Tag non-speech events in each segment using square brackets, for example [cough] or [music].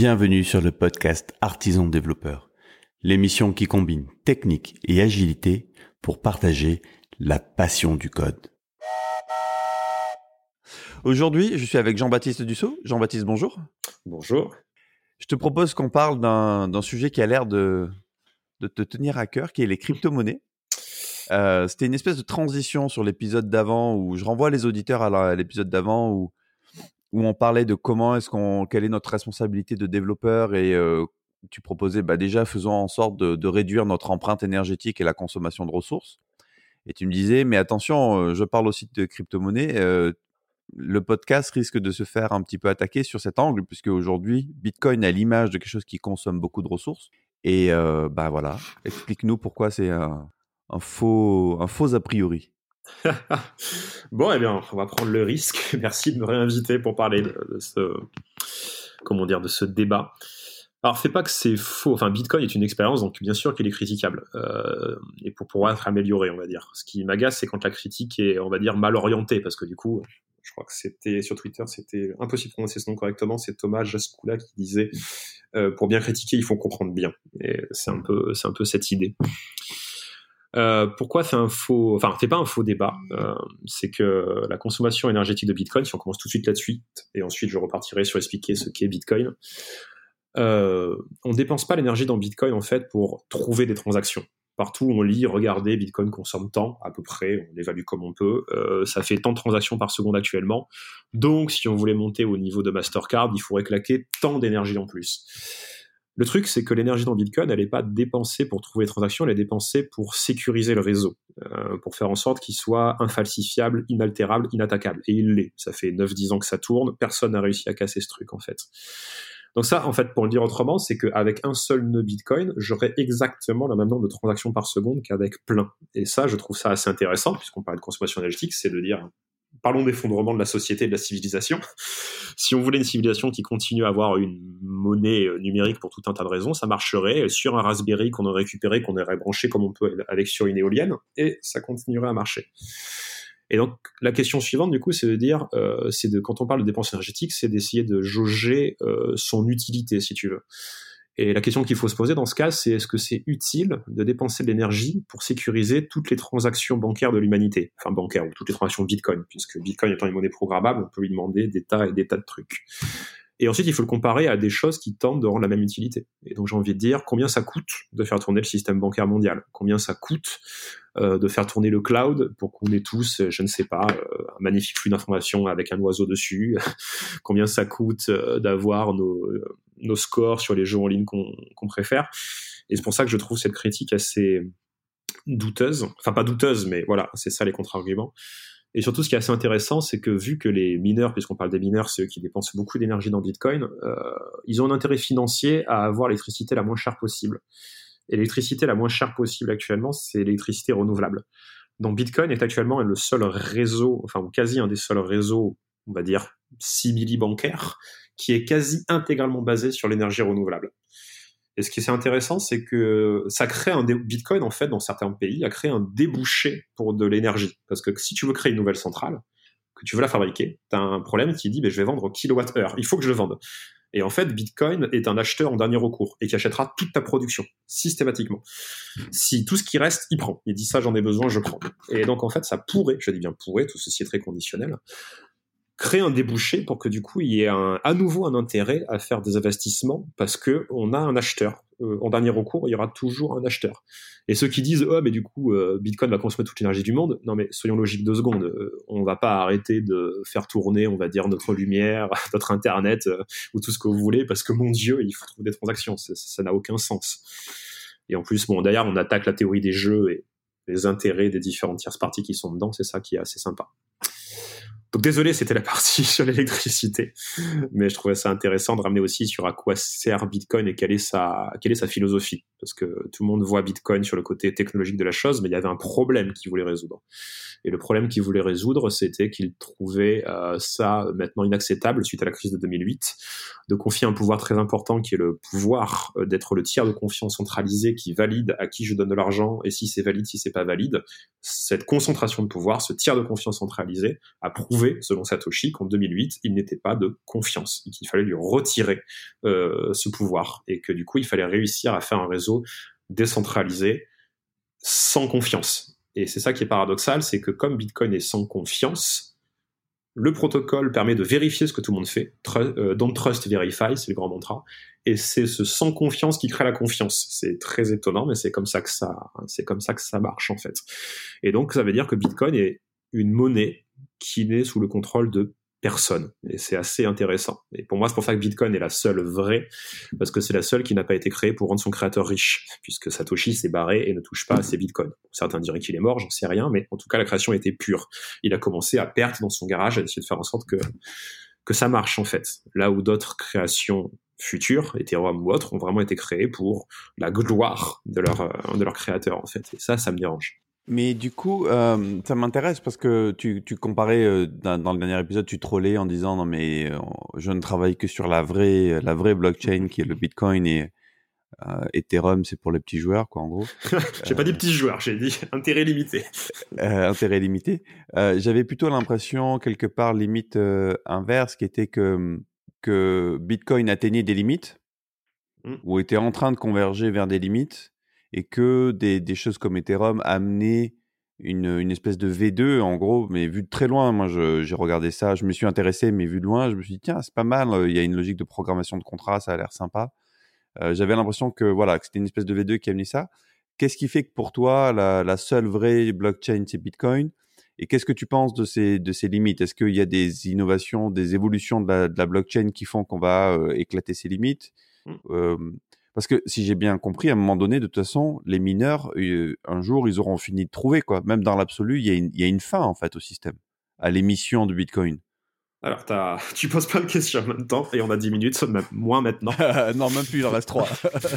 Bienvenue sur le podcast Artisan Développeur, l'émission qui combine technique et agilité pour partager la passion du code. Aujourd'hui, je suis avec Jean-Baptiste Dussault. Jean-Baptiste, bonjour. Bonjour. Je te propose qu'on parle d'un sujet qui a l'air de, de te tenir à cœur, qui est les crypto-monnaies. Euh, C'était une espèce de transition sur l'épisode d'avant où je renvoie les auditeurs à l'épisode d'avant où où on parlait de comment est-ce qu'on, quelle est notre responsabilité de développeur et tu proposais bah déjà faisons en sorte de, réduire notre empreinte énergétique et la consommation de ressources. Et tu me disais mais attention, je parle aussi de crypto-monnaie. le podcast risque de se faire un petit peu attaquer sur cet angle puisque aujourd'hui Bitcoin a l'image de quelque chose qui consomme beaucoup de ressources. Et bah voilà, explique-nous pourquoi c'est un faux un faux a priori. [laughs] bon, eh bien, on va prendre le risque. [laughs] Merci de me réinviter pour parler de, ce, comment dire, de ce débat. Alors, c'est pas que c'est faux. Enfin, Bitcoin est une expérience, donc bien sûr qu'il est critiquable euh, et pour pouvoir être amélioré, on va dire. Ce qui m'agace, c'est quand la critique est, on va dire, mal orientée, parce que du coup, je crois que c'était sur Twitter, c'était impossible de prononcer ce nom correctement. C'est Thomas Jaskoula qui disait euh, pour bien critiquer, il faut comprendre bien. Et c'est un peu, c'est un peu cette idée. Euh, pourquoi c'est un faux, enfin c'est pas un faux débat, euh, c'est que la consommation énergétique de Bitcoin, si on commence tout de suite là-dessus, et ensuite je repartirai sur expliquer ce qu'est Bitcoin, euh, on dépense pas l'énergie dans Bitcoin en fait pour trouver des transactions. Partout où on lit, regardez, Bitcoin consomme tant, à peu près, on l'évalue comme on peut, euh, ça fait tant de transactions par seconde actuellement. Donc si on voulait monter au niveau de Mastercard, il faudrait claquer tant d'énergie en plus. Le truc, c'est que l'énergie dans Bitcoin, elle n'est pas dépensée pour trouver les transactions, elle est dépensée pour sécuriser le réseau, euh, pour faire en sorte qu'il soit infalsifiable, inaltérable, inattaquable. Et il l'est. Ça fait 9-10 ans que ça tourne, personne n'a réussi à casser ce truc, en fait. Donc ça, en fait, pour le dire autrement, c'est qu'avec un seul nœud Bitcoin, j'aurais exactement le même nombre de transactions par seconde qu'avec plein. Et ça, je trouve ça assez intéressant, puisqu'on parle de consommation énergétique, c'est de dire, parlons d'effondrement de la société et de la civilisation. [laughs] Si on voulait une civilisation qui continue à avoir une monnaie euh, numérique pour tout un tas de raisons, ça marcherait sur un Raspberry qu'on aurait récupéré, qu'on aurait branché comme on peut avec sur une éolienne, et ça continuerait à marcher. Et donc la question suivante du coup, c'est de dire, euh, c'est de quand on parle de dépenses énergétiques, c'est d'essayer de jauger euh, son utilité, si tu veux. Et la question qu'il faut se poser dans ce cas, c'est est-ce que c'est utile de dépenser de l'énergie pour sécuriser toutes les transactions bancaires de l'humanité? Enfin, bancaires ou toutes les transactions Bitcoin, puisque Bitcoin étant une monnaie programmable, on peut lui demander des tas et des tas de trucs. Et ensuite, il faut le comparer à des choses qui tentent de rendre la même utilité. Et donc, j'ai envie de dire combien ça coûte de faire tourner le système bancaire mondial? Combien ça coûte euh, de faire tourner le cloud pour qu'on ait tous, je ne sais pas, euh, un magnifique flux d'informations avec un oiseau dessus? [laughs] Combien ça coûte euh, d'avoir nos, nos, scores sur les jeux en ligne qu'on préfère Et c'est pour ça que je trouve cette critique assez douteuse. Enfin, pas douteuse, mais voilà, c'est ça les contre-arguments. Et surtout, ce qui est assez intéressant, c'est que vu que les mineurs, puisqu'on parle des mineurs, c'est eux qui dépensent beaucoup d'énergie dans Bitcoin, euh, ils ont un intérêt financier à avoir l'électricité la moins chère possible. Et l'électricité la moins chère possible actuellement, c'est l'électricité renouvelable. Donc Bitcoin est actuellement le seul réseau, enfin quasi un des seuls réseaux, on va dire simili bancaires, qui est quasi intégralement basé sur l'énergie renouvelable. Et ce qui est assez c'est que ça crée un Bitcoin en fait dans certains pays a créé un débouché pour de l'énergie. Parce que si tu veux créer une nouvelle centrale, que tu veux la fabriquer, tu as un problème qui dit je vais vendre au kilowatt-heure. Il faut que je le vende. Et en fait, Bitcoin est un acheteur en dernier recours et qui achètera toute ta production systématiquement. Si tout ce qui reste, il prend. Il dit ça, j'en ai besoin, je prends. Et donc en fait, ça pourrait, je dis bien pourrait, tout ceci est très conditionnel, créer un débouché pour que du coup il y ait à nouveau un intérêt à faire des investissements parce que on a un acheteur. Euh, en dernier recours, il y aura toujours un acheteur. Et ceux qui disent oh mais du coup euh, Bitcoin va consommer toute l'énergie du monde, non mais soyons logiques deux secondes. Euh, on va pas arrêter de faire tourner, on va dire notre lumière, [laughs] notre internet ou tout ce que vous voulez parce que mon Dieu il faut trouver des transactions. Ça n'a aucun sens. Et en plus bon d'ailleurs on attaque la théorie des jeux et les intérêts des différentes tierces parties qui sont dedans, c'est ça qui est assez sympa. Donc désolé, c'était la partie [laughs] sur l'électricité, mais je trouvais ça intéressant de ramener aussi sur à quoi sert Bitcoin et quelle est sa, quelle est sa philosophie. Parce que tout le monde voit Bitcoin sur le côté technologique de la chose, mais il y avait un problème qu'il voulait résoudre. Et le problème qu'il voulait résoudre, c'était qu'il trouvait euh, ça maintenant inacceptable suite à la crise de 2008, de confier un pouvoir très important qui est le pouvoir euh, d'être le tiers de confiance centralisé qui valide à qui je donne de l'argent et si c'est valide, si c'est pas valide. Cette concentration de pouvoir, ce tiers de confiance centralisé, a prouvé, selon Satoshi, qu'en 2008, il n'était pas de confiance et qu'il fallait lui retirer euh, ce pouvoir et que du coup, il fallait réussir à faire un réseau décentralisé sans confiance et c'est ça qui est paradoxal, c'est que comme Bitcoin est sans confiance, le protocole permet de vérifier ce que tout le monde fait. Euh, don't trust, verify, c'est le grand mantra. Et c'est ce sans confiance qui crée la confiance. C'est très étonnant, mais c'est comme ça que ça, c'est comme ça que ça marche en fait. Et donc ça veut dire que Bitcoin est une monnaie qui n'est sous le contrôle de personne. Et c'est assez intéressant. Et pour moi, c'est pour ça que Bitcoin est la seule vraie, parce que c'est la seule qui n'a pas été créée pour rendre son créateur riche, puisque Satoshi s'est barré et ne touche pas à ses bitcoins. Certains diraient qu'il est mort, j'en sais rien, mais en tout cas, la création était pure. Il a commencé à perdre dans son garage, à essayer de faire en sorte que, que ça marche, en fait. Là où d'autres créations futures, Ethereum ou autres, ont vraiment été créées pour la gloire de leur, euh, de leur créateur, en fait. Et ça, ça me dérange. Mais du coup, euh, ça m'intéresse parce que tu, tu comparais euh, dans, le dernier épisode, tu trollais en disant non mais euh, je ne travaille que sur la vraie la vraie blockchain qui est le Bitcoin et Ethereum c'est pour les petits joueurs quoi en gros. [laughs] j'ai pas dit petits joueurs, j'ai dit [laughs] intérêt limité. intérêt limité. J'avais plutôt l'impression quelque part limite inverse qui était que que Bitcoin atteignait des limites mmh. ou était en train de converger vers des limites et que des, des choses comme Ethereum amenaient une, une, espèce de V2 en gros, mais vu de très loin. Moi, j'ai regardé ça, je me suis intéressé, mais vu de loin, je me suis dit tiens, c'est pas mal. Il y a une logique de programmation de contrat, ça a l'air sympa. Euh, J'avais l'impression que voilà, que c'était une espèce de V2 qui amenait ça. Qu'est-ce qui fait que pour toi, la, la seule vraie blockchain, c'est Bitcoin? Et qu'est-ce que tu penses de ces, de ces limites? Est-ce qu'il y a des innovations, des évolutions de la, de la blockchain qui font qu'on va euh, éclater ces limites? Mmh. euh, parce que si j'ai bien compris, à un moment donné, de toute façon, les mineurs, euh, un jour, ils auront fini de trouver, quoi. Même dans l'absolu, il y, y, a une fin, en fait, au système, à l'émission de Bitcoin. Alors, as... [laughs] tu poses pas de questions en même temps, et on a 10 minutes, même moins maintenant. [laughs] non, même plus, il en reste 3.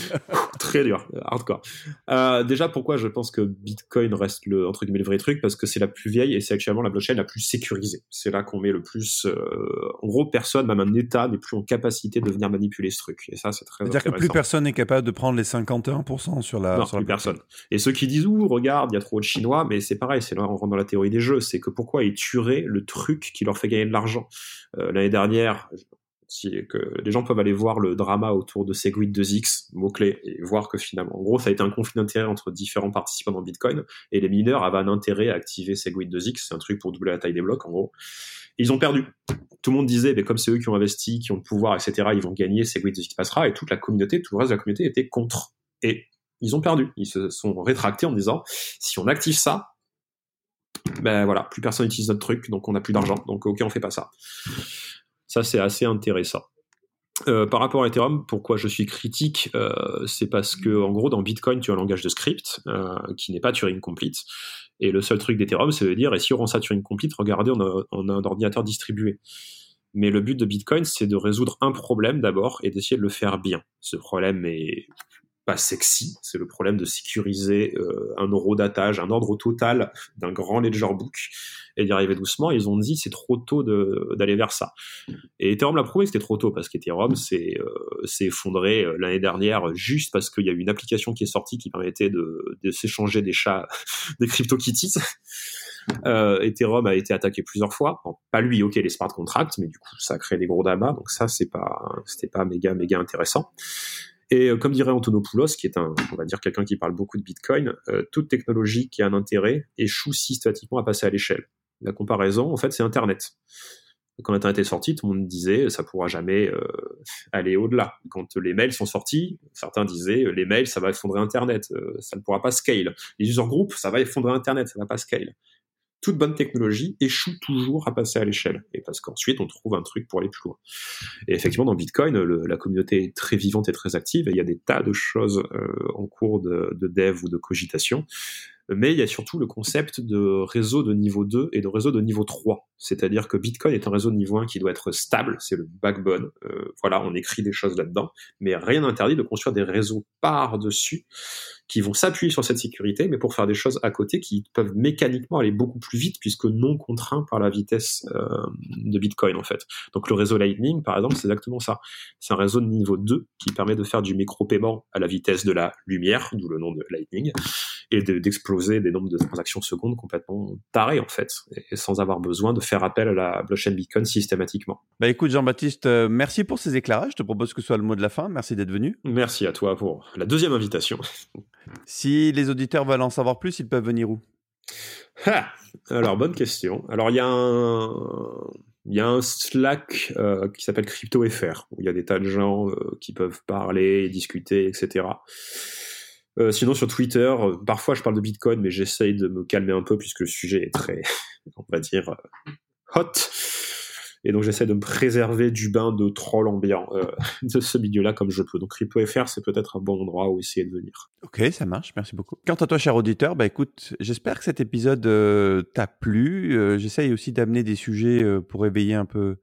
[laughs] Très dur, hardcore. Euh, déjà, pourquoi je pense que Bitcoin reste le, entre guillemets, le vrai truc? Parce que c'est la plus vieille et c'est actuellement la blockchain la plus sécurisée. C'est là qu'on met le plus. Euh... En gros, personne, même un État, n'est plus en capacité de venir manipuler ce truc. Et ça, c'est très C'est-à-dire que plus personne n'est capable de prendre les 51% sur la. Non, sur plus personne. Et ceux qui disent, ouh, regarde, il y a trop de Chinois, mais c'est pareil, c'est là, on rentre dans la théorie des jeux. C'est que pourquoi ils tueraient le truc qui leur fait gagner de l'argent? L'année dernière, que les gens peuvent aller voir le drama autour de Segwit 2X, mot-clé, et voir que finalement, en gros, ça a été un conflit d'intérêt entre différents participants dans Bitcoin, et les mineurs avaient un intérêt à activer Segwit 2X, c'est un truc pour doubler la taille des blocs, en gros. ils ont perdu. Tout le monde disait, mais comme c'est eux qui ont investi, qui ont le pouvoir, etc., ils vont gagner, Segwit 2X passera, et toute la communauté, tout le reste de la communauté était contre. Et ils ont perdu. Ils se sont rétractés en disant, si on active ça, ben voilà, plus personne n'utilise notre truc, donc on n'a plus d'argent, donc ok, on fait pas ça. Ça, c'est assez intéressant. Euh, par rapport à Ethereum, pourquoi je suis critique, euh, c'est parce que en gros dans Bitcoin tu as un langage de script euh, qui n'est pas Turing complete, et le seul truc d'Ethereum c'est de dire et si on rend ça Turing complete, regardez on a, on a un ordinateur distribué. Mais le but de Bitcoin c'est de résoudre un problème d'abord et d'essayer de le faire bien. Ce problème est sexy. C'est le problème de sécuriser euh, un eurodatage, un ordre total d'un grand ledger book et d'y arriver doucement. Ils ont dit c'est trop tôt d'aller vers ça. Et Ethereum l'a prouvé c'était trop tôt parce qu'Ethereum s'est euh, effondré euh, l'année dernière juste parce qu'il y a eu une application qui est sortie qui permettait de, de s'échanger des chats, [laughs] des CryptoKitties. Euh, Ethereum a été attaqué plusieurs fois. pas lui, ok, les smart contracts, mais du coup, ça a créé des gros damas. Donc ça, c'est pas, c'était pas méga, méga intéressant. Et euh, comme dirait Antonopoulos, qui est un, on va dire quelqu'un qui parle beaucoup de Bitcoin, euh, toute technologie qui a un intérêt échoue systématiquement à passer à l'échelle. La comparaison, en fait, c'est Internet. Quand Internet est sorti, tout le monde disait ça pourra jamais euh, aller au-delà. Quand les mails sont sortis, certains disaient les mails ça va effondrer Internet, ça ne pourra pas scale. Les user groups ça va effondrer Internet, ça ne va pas scale toute bonne technologie échoue toujours à passer à l'échelle. Et parce qu'ensuite, on trouve un truc pour aller plus loin. Et effectivement, dans Bitcoin, la communauté est très vivante et très active. Et il y a des tas de choses euh, en cours de, de, dev ou de cogitation. Mais il y a surtout le concept de réseau de niveau 2 et de réseau de niveau 3. C'est-à-dire que Bitcoin est un réseau de niveau 1 qui doit être stable, c'est le backbone. Euh, voilà, on écrit des choses là-dedans, mais rien n'interdit de construire des réseaux par-dessus qui vont s'appuyer sur cette sécurité, mais pour faire des choses à côté qui peuvent mécaniquement aller beaucoup plus vite puisque non contraints par la vitesse euh, de Bitcoin en fait. Donc le réseau Lightning, par exemple, c'est exactement ça. C'est un réseau de niveau 2 qui permet de faire du micro-paiement à la vitesse de la lumière, d'où le nom de Lightning, et d'exploser des nombres de transactions secondes complètement tarés en fait, et sans avoir besoin de faire appel à la blockchain Bitcoin systématiquement. Bah écoute Jean-Baptiste, euh, merci pour ces éclairages. Je te propose que ce soit le mot de la fin. Merci d'être venu. Merci à toi pour la deuxième invitation. [laughs] Si les auditeurs veulent en savoir plus, ils peuvent venir où? Alors, bonne question. Alors, il y a un, il y a un Slack euh, qui s'appelle CryptoFR, où il y a des tas de gens euh, qui peuvent parler, discuter, etc. Euh, sinon, sur Twitter, parfois je parle de Bitcoin, mais j'essaye de me calmer un peu puisque le sujet est très, [laughs] on va dire, hot. Et donc j'essaie de me préserver du bain de troll ambiant euh, [laughs] de ce milieu-là comme je peux. Donc CryptoFR, c'est peut-être un bon endroit où essayer de venir. Ok, ça marche, merci beaucoup. Quant à toi, cher auditeur, bah écoute, j'espère que cet épisode euh, t'a plu. Euh, J'essaye aussi d'amener des sujets euh, pour éveiller un peu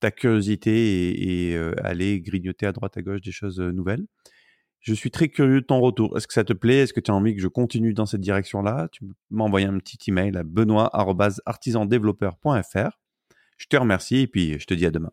ta curiosité et aller grignoter à droite à gauche des choses nouvelles. Je suis très curieux de ton retour. Est-ce que ça te plaît? Est-ce que tu as envie que je continue dans cette direction-là? Tu m'envoies un petit email à benoît.artisandéveloppeur.fr. Je te remercie et puis je te dis à demain.